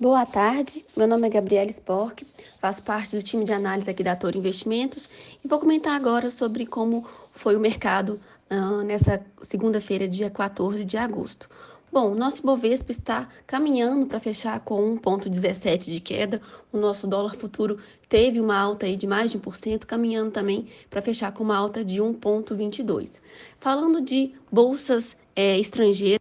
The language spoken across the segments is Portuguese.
Boa tarde, meu nome é Gabriela Spork, faço parte do time de análise aqui da Toro Investimentos e vou comentar agora sobre como foi o mercado uh, nessa segunda-feira, dia 14 de agosto. Bom, nosso Bovespa está caminhando para fechar com 1,17 de queda. O nosso dólar futuro teve uma alta aí de mais de 1%, caminhando também para fechar com uma alta de 1,22. Falando de bolsas é, estrangeiras,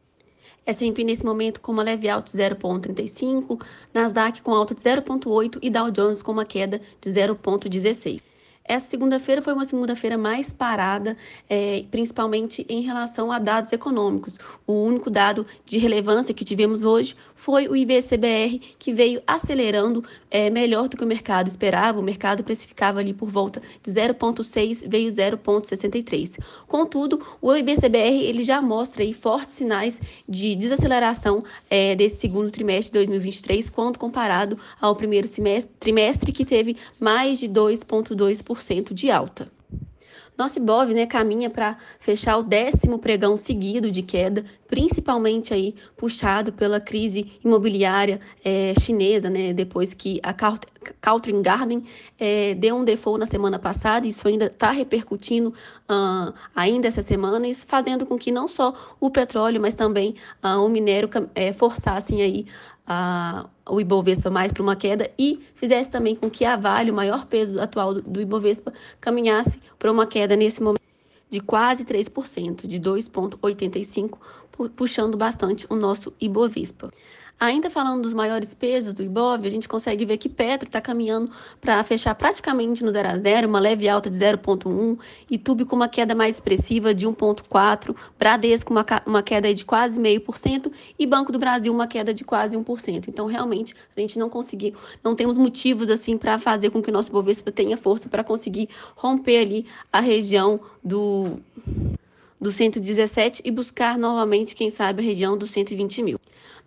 S&P nesse momento com uma leve alta de 0,35, Nasdaq com alta de 0,8 e Dow Jones com uma queda de 0,16. Essa segunda-feira foi uma segunda-feira mais parada, é, principalmente em relação a dados econômicos. O único dado de relevância que tivemos hoje foi o IBCBR, que veio acelerando é, melhor do que o mercado esperava. O mercado precificava ali por volta de 0,6, veio 0,63. Contudo, o IBCBR ele já mostra aí fortes sinais de desaceleração é, desse segundo trimestre de 2023, quando comparado ao primeiro semestre, trimestre que teve mais de 2,2% de alta. Nosso Ibov né, caminha para fechar o décimo pregão seguido de queda, principalmente aí puxado pela crise imobiliária é, chinesa, né, depois que a Caltrin Garden é, deu um default na semana passada, isso ainda está repercutindo uh, ainda essa semana, isso fazendo com que não só o petróleo, mas também uh, o minério é, forçassem aí a, o Ibovespa mais para uma queda e fizesse também com que a Vale, o maior peso atual do, do Ibovespa, caminhasse para uma queda nesse momento de quase 3%, de 2,85%, puxando bastante o nosso Ibovespa. Ainda falando dos maiores pesos do Ibov, a gente consegue ver que Petro está caminhando para fechar praticamente no 0 a 0, uma leve alta de 0,1, Itube com uma queda mais expressiva de 1,4, Bradesco uma, uma queda de quase 0,5% e Banco do Brasil uma queda de quase 1%. Então, realmente, a gente não conseguiu, não temos motivos assim para fazer com que o nosso Ibovespa tenha força para conseguir romper ali a região do do 117 e buscar novamente, quem sabe, a região dos 120 mil.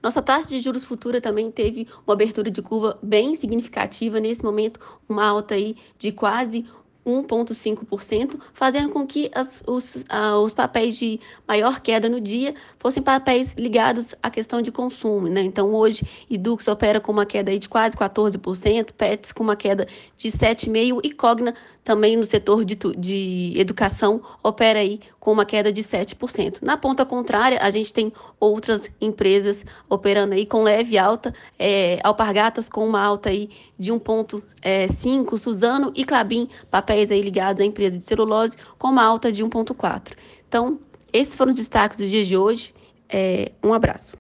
Nossa taxa de juros futura também teve uma abertura de curva bem significativa, nesse momento uma alta aí de quase 1,5%, fazendo com que as, os, os papéis de maior queda no dia fossem papéis ligados à questão de consumo. Né? Então, hoje, Edux opera com uma queda de quase 14%, Pets com uma queda de 7,5% e Cogna, também no setor de, de educação, opera aí com uma queda de 7%. Na ponta contrária, a gente tem outras empresas operando aí com leve alta, é, Alpargatas com uma alta aí de 1,5%, é, Suzano e Clabin, papéis papéis aí ligados à empresa de celulose com uma alta de 1,4. Então, esses foram os destaques do dia de hoje. É, um abraço.